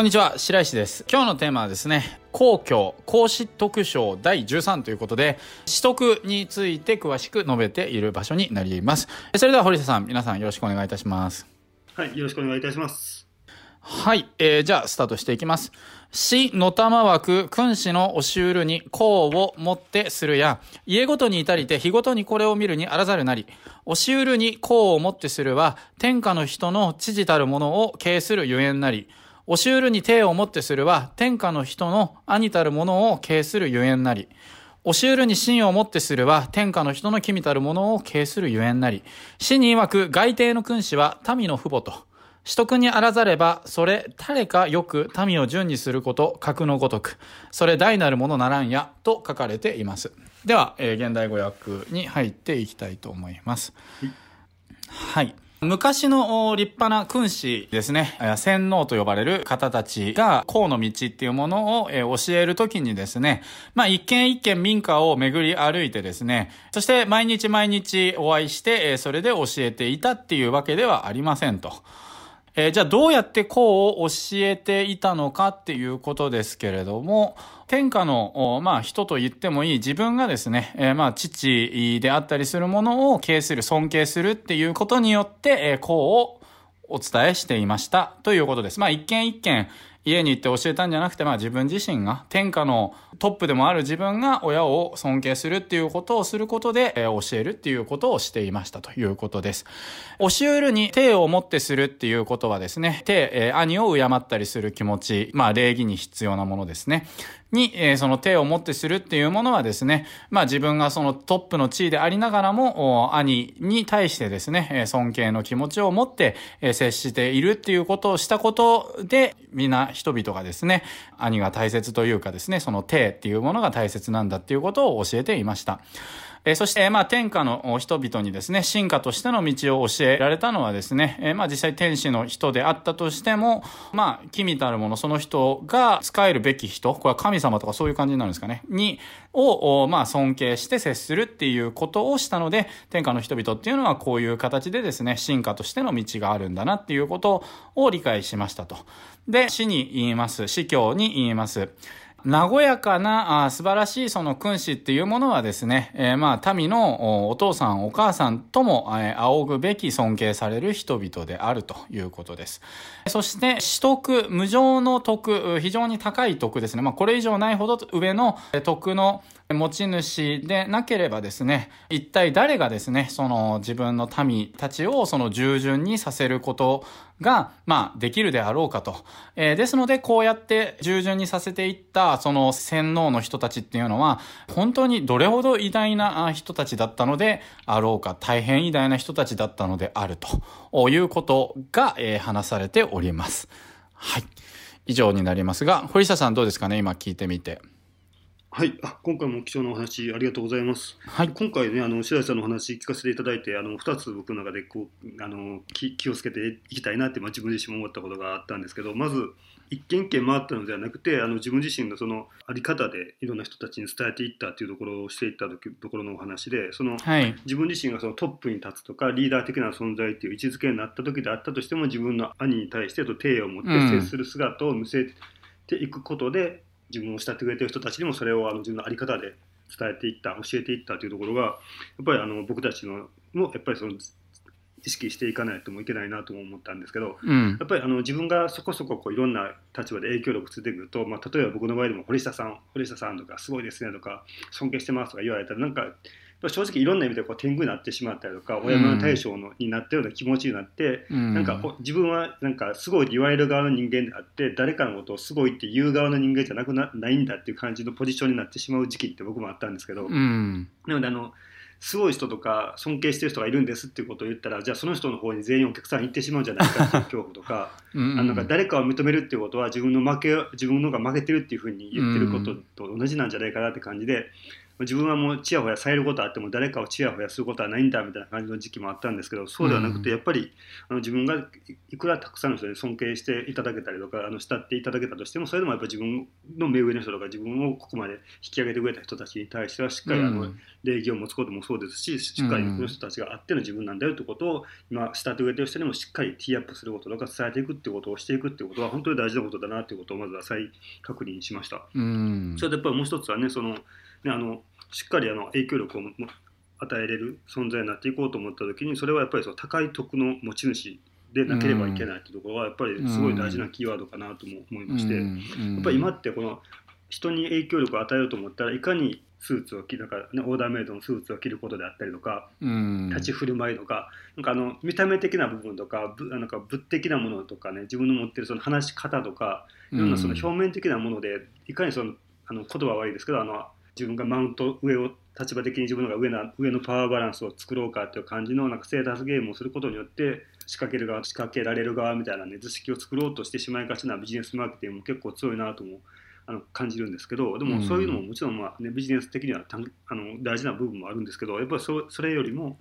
こんにちは白石です。今日のテーマはですね皇居皇室特賞第13ということで取得について詳しく述べている場所になります。それでは堀下さん皆さんよろしくお願いいたします。はいよろしくお願いいたします。はい、えー、じゃあスタートしていきます。死の玉枠君子の押し売るに功をもってするや家ごとに至りて日ごとにこれを見るにあらざるなり押し売るに功をもってするは天下の人の知事たるものを敬するゆえんなり押し売るに手をもってするは、天下の人の兄たるものを敬するゆえんなり。押し売るに真をもってするは、天下の人の君たるものを敬するゆえんなり。死に曰く、外帝の君子は民の父母と。取得にあらざれば、それ誰かよく民を順にすること、格のごとく。それ大なるものならんや、と書かれています。では、えー、現代語訳に入っていきたいと思います。はい。昔の立派な君子ですね、洗脳と呼ばれる方たちが、公の道っていうものを教えるときにですね、まあ一軒一軒民家を巡り歩いてですね、そして毎日毎日お会いして、それで教えていたっていうわけではありませんと。えー、じゃあどうやってこう教えていたのかっていうことですけれども、天下の、まあ人と言ってもいい自分がですね、えー、まあ父であったりするものを敬する、尊敬するっていうことによって、えー、こうをお伝えしていましたということです。まあ一件一件、家に行って教えたんじゃなくて、まあ自分自身が、天下のトップでもある自分が親を尊敬するっていうことをすることで、えー、教えるっていうことをしていましたということです。教えるに手をもってするっていうことはですね、手、えー、兄を敬ったりする気持ち、まあ礼儀に必要なものですね。に、えー、その手を持ってするっていうものはですね、まあ自分がそのトップの地位でありながらも、兄に対してですね、尊敬の気持ちを持って、接しているっていうことをしたことで、皆人々がですね、兄が大切というかですね、その手っていうものが大切なんだっていうことを教えていました。えそして、まあ、天下の人々にですね、進化としての道を教えられたのはですね、えまあ、実際天使の人であったとしても、まあ、君たるもの、その人が使えるべき人、これは神様とかそういう感じになるんですかね、に、を、まあ、尊敬して接するっていうことをしたので、天下の人々っていうのはこういう形でですね、進化としての道があるんだなっていうことを理解しましたと。で、死に言います。死教に言います。和やかなあ素晴らしいその君子っていうものはですね、えー、まあ民のお父さんお母さんとも、えー、仰ぐべき尊敬される人々であるということです。そして取得、無常の徳、非常に高い徳ですね。まあこれ以上ないほど上の徳の持ち主でなければですね、一体誰がですね、その自分の民たちをその従順にさせることが、まあ、できるであろうかと。えー、ですので、こうやって従順にさせていった、その洗脳の人たちっていうのは、本当にどれほど偉大な人たちだったのであろうか、大変偉大な人たちだったのであるということが、えー、話されております。はい。以上になりますが、堀下さんどうですかね今聞いてみて。はい。あ今回も貴重なお話ありがとうございます。はい、今回ねあの白石さんのお話聞かせていただいてあの2つ僕の中でこうあの気気をつけていきたいなって、まあ、自分自身も思ったことがあったんですけどまず一軒一軒回ったのではなくてあの自分自身のその在り方でいろんな人たちに伝えていったっていうところをしていったところのお話でその、はい、自分自身がそのトップに立つとかリーダー的な存在っていう位置づけになった時であったとしても自分の兄に対してと敬意を持って接する姿を見せていくことで、うん自分を慕ってくれてる人たちにもそれをあの自分の在り方で伝えていった教えていったというところがやっぱりあの僕たちのもやっぱりその意識していかないともいけないなとも思ったんですけど、うん、やっぱりあの自分がそこそここういろんな立場で影響力ついてくると、まあ、例えば僕の場合でも堀下さん堀下さんとかすごいですねとか尊敬してますとか言われたらなんか正直いろんな意味でこう天狗になってしまったりとか親の対象のになったような気持ちになって、うん、なんか自分はなんかすごい言われる側の人間であって誰かのことをすごいって言う側の人間じゃなくなないんだっていう感じのポジションになってしまう時期って僕もあったんですけど、うん、なのであのすごい人とか尊敬してる人がいるんですっていうことを言ったらじゃあその人の方に全員お客さん行ってしまうんじゃないかっていう恐怖とか うん、あのなんか誰かを認めるっていうことは自分の負け自分のが負けてるっていうふうに言ってることと同じなんじゃないかなって感じで自分はもうちやほやされることあっても誰かをちやほやすることはないんだみたいな感じの時期もあったんですけどそうではなくてやっぱりあの自分がいくらたくさんの人に尊敬していただけたりとかあの慕っていただけたとしてもそれでもやっぱり自分の目上の人とか自分をここまで引き上げてくれた人たちに対してはしっかりあの、礼儀を持つこともそうですししっかりこの人たちがあっての自分なんだよってことを今慕ってくれてる人にもしっかりティーアップすることとか伝えていくってことをしていくってことは本当に大事なことだなっていうことをまずは再確認しました。それでやっぱりもう一つはねそのねあのしっかりあの影響力を与えれる存在になっていこうと思った時にそれはやっぱりその高い徳の持ち主でなければいけないっていうところはやっぱりすごい大事なキーワードかなとも思いまして、やっぱり今ってこの人に影響力を与えようと思ったらいかにスーツを着るか、ね、オーダーメイドのスーツを着ることであったりとか、立ち振る舞いとかなんかあの見た目的な部分とかなんか物的なものとかね自分の持ってるその話し方とかいろんなその表面的なものでいかにそのあの言葉は悪いですけどあの自分がマウント上を立場的に自分のが上な上のパワーバランスを作ろうかっていう感じのなんかステータスゲームをすることによって仕掛ける側仕掛けられる側みたいなね図式を作ろうとしてしまいがちなビジネスマーケティングも結構強いなともあの感じるんですけどでもそういうのももちろん、まあね、ビジネス的にはたあの大事な部分もあるんですけどやっぱりそそれよりも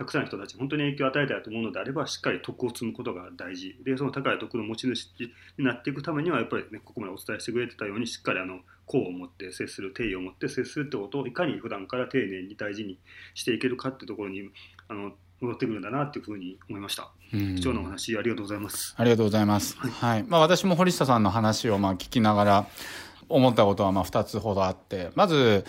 たくさんの人たち本当に影響を与えたいと思うのであればしっかり徳を積むことが大事でその高い徳の持ち主になっていくためにはやっぱりねここまでお伝えしてくれてたようにしっかりあの功を持って接する定位を持って接するってことをいかに普段から丁寧に大事にしていけるかってところにあの戻ってくるんだなっていうふうに思いました。貴重なお話ありがとうございます。ありがとうございます。はい、はい、まあ私も堀下さんの話をまあ聞きながら思ったことはまあ2つほどあって、まず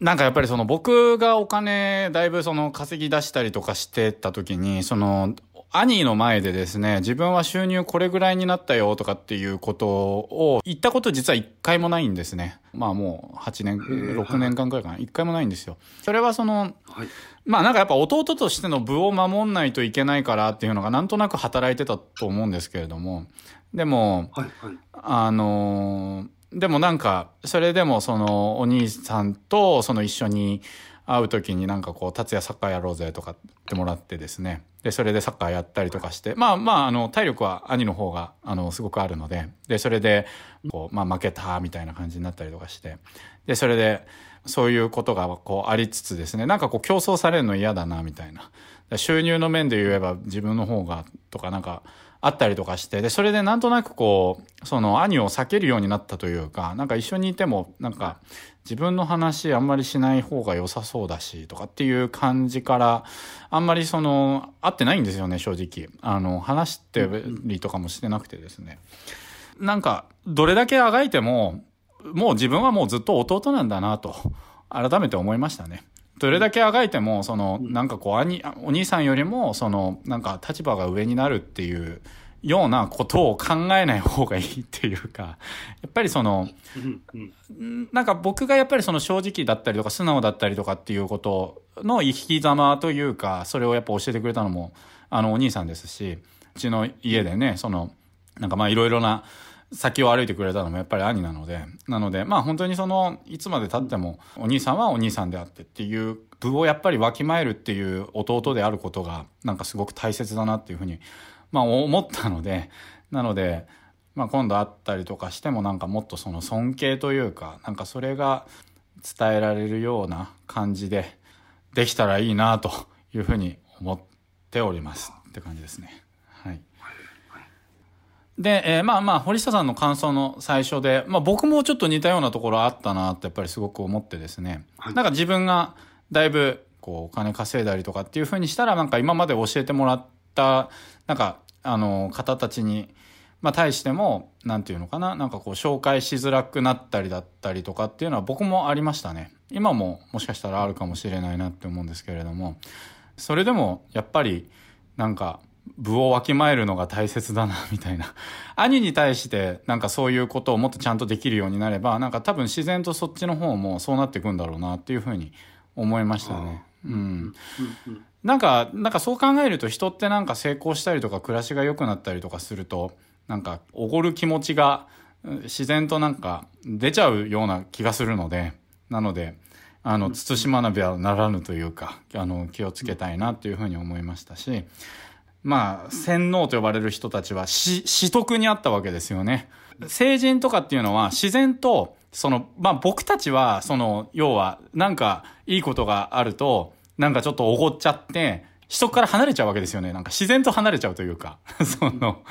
なんかやっぱりその僕がお金だいぶその稼ぎ出したりとかしてた時に、その兄の前でですね、自分は収入これぐらいになったよとかっていうことを言ったこと実は一回もないんですね。まあもう8年、6年間くらいかな。一回もないんですよ。それはその、はい、まあなんかやっぱ弟としての部を守んないといけないからっていうのがなんとなく働いてたと思うんですけれども、でも、はいはい、あのでもなんか、それでもそのお兄さんとその一緒に会う時になんかこう、達也サッカーやろうぜとかってもらってですね。で、それでサッカーやったりとかして、まあまあ、あの、体力は兄の方が、あの、すごくあるので、で、それで、こう、まあ負けたみたいな感じになったりとかして、で、それで、そういうことがこうありつつですね、なんかこう競争されるの嫌だな、みたいな。収入の面で言えば自分の方が、とかなんか、あったりとかして、で、それでなんとなくこう、その兄を避けるようになったというか、なんか一緒にいても、なんか自分の話あんまりしない方が良さそうだし、とかっていう感じから、あんまりその、合ってないんですよね、正直。あの、話してりとかもしてなくてですね。なんか、どれだけあがいても、もう自分はもうずっと弟なんだなと、改めて思いましたね。どれだけあがいても、その、なんかこう、兄、お兄さんよりも、その、なんか立場が上になるっていうようなことを考えない方がいいっていうか、やっぱりその、なんか僕がやっぱりその正直だったりとか素直だったりとかっていうことの生き様というか、それをやっぱ教えてくれたのも、あの、お兄さんですし、うちの家でね、その、なんかまあいろいろな、先を歩いてくれたのもやっぱり兄なので、なので、まあ本当にその、いつまで経っても、お兄さんはお兄さんであってっていう、部をやっぱりわきまえるっていう弟であることが、なんかすごく大切だなっていうふうに、まあ思ったので、なので、まあ今度会ったりとかしてもなんかもっとその尊敬というか、なんかそれが伝えられるような感じで、できたらいいなというふうに思っておりますって感じですね。はいで、えー、まあまあ、堀下さんの感想の最初で、まあ僕もちょっと似たようなところあったなってやっぱりすごく思ってですね。はい、なんか自分がだいぶこうお金稼いだりとかっていうふうにしたらなんか今まで教えてもらった、なんかあの方たちに、まあ対しても、なんていうのかな、なんかこう紹介しづらくなったりだったりとかっていうのは僕もありましたね。今ももしかしたらあるかもしれないなって思うんですけれども、それでもやっぱりなんか部をわきまえるのが大切だな、みたいな。兄に対して、なんかそういうことをもっとちゃんとできるようになれば、なんか多分自然とそっちの方もそうなっていくんだろうな、っていうふうに思いましたね。うん。なんか、なんかそう考えると人ってなんか成功したりとか暮らしが良くなったりとかすると、なんかおごる気持ちが自然となんか出ちゃうような気がするので、なので、あの、慎まなべはならぬというか、あの、気をつけたいなっていうふうに思いましたし、まあ、洗脳と呼ばれる人たちは、し、私徳にあったわけですよね。成人とかっていうのは自然とその、まあ、僕たちは、その、要は、なんか、いいことがあると、なんかちょっとおごっちゃって、人から離れちゃうわけですよね。なんか自然と離れちゃうというか、その、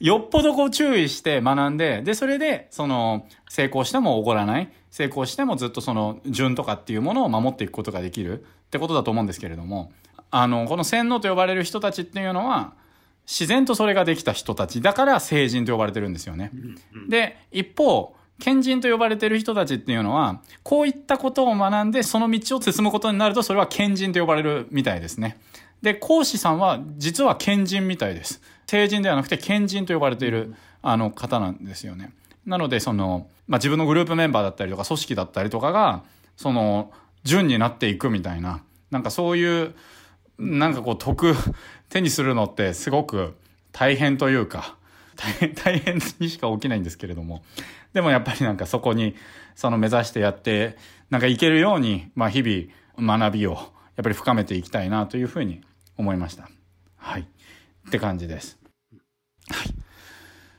よっぽどこう注意して学んで、で、それで、その、成功してもおごらない、成功してもずっとその、順とかっていうものを守っていくことができるってことだと思うんですけれども、あの、この洗脳と呼ばれる人たちっていうのは、自然とそれができた人たちだから成人と呼ばれてるんですよね。で、一方、賢人と呼ばれてる人たちっていうのは、こういったことを学んで、その道を進むことになると、それは賢人と呼ばれるみたいですね。で、講師さんは実は賢人みたいです。成人ではなくて賢人と呼ばれているあの方なんですよね。なので、その、まあ、自分のグループメンバーだったりとか、組織だったりとかが、その、順になっていくみたいな、なんかそういう、なんかこう、得、手にするのってすごく大変というか、大変、大変にしか起きないんですけれども。でもやっぱりなんかそこに、その目指してやって、なんかいけるように、まあ日々学びを、やっぱり深めていきたいなというふうに思いました。はい。って感じです。はい。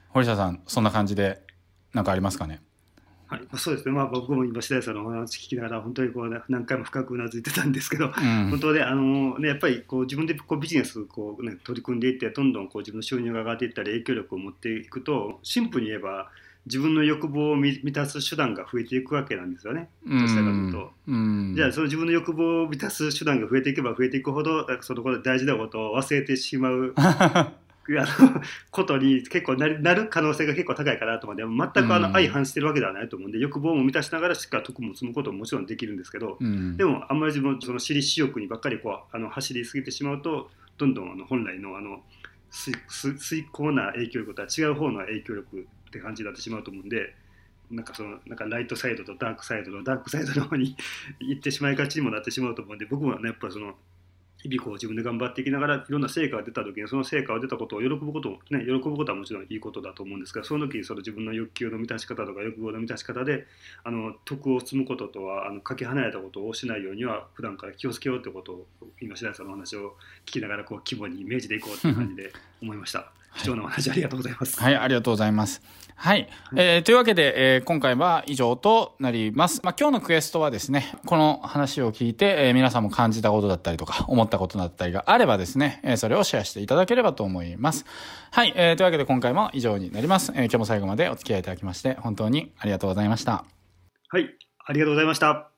堀下さん、そんな感じで、何かありますかね？はい、そうですね、まあ、僕も今、白石さんのお話聞きながら、本当にこう、ね、何回も深くうなずいてたんですけど、うん、本当で、あのね、やっぱりこう自分でこうビジネスこう、ね、取り組んでいって、どんどんこう自分の収入が上がっていったり、影響力を持っていくと、シンプルに言えば、自分の欲望を満たす手段が増えていくわけなんですよね、どちらかというと。じゃあ、その自分の欲望を満たす手段が増えていけば増えていくほど、その大事なことを忘れてしまう あのことに結構なるなる可能性が結構高いかなと思って全くあの相反してるわけではないと思うんで、欲望も満たしながらしっかり得も積むことももちろんできるんですけど、でもあんまり自分その私利私欲にばっかりこうあの走りすぎてしまうとどんどんあの本来のあの遂行な影響力とは違う方の影響力って感じになってしまうと思うんでなんかそのなんかライトサイドとダークサイドのダークサイドの方に 行ってしまいがちにもなってしまうと思うんで僕もねやっぱその日々こう自分で頑張っていきながらいろんな成果が出た時にその成果が出たことを喜ぶことね喜ぶことはもちろんいいことだと思うんですがその時にその自分の欲求の満たし方とか欲望の満たし方であの徳を積むこととはあのかけ離れたことをしないようには普段から気をつけようってことを今白石さんのお話を聞きながらこう規模にイメージでいこうという感じで思いました。貴重なお話ありがとうございます。はい、ありがとうございます。はい。えー、というわけで、えー、今回は以上となります。まあ、今日のクエストはですね、この話を聞いて、えー、皆さんも感じたことだったりとか、思ったことだったりがあればですね、えー、それをシェアしていただければと思います。はい。えー、というわけで今回も以上になります。えー、今日も最後までお付き合いいただきまして、本当にありがとうございました。はい。ありがとうございました。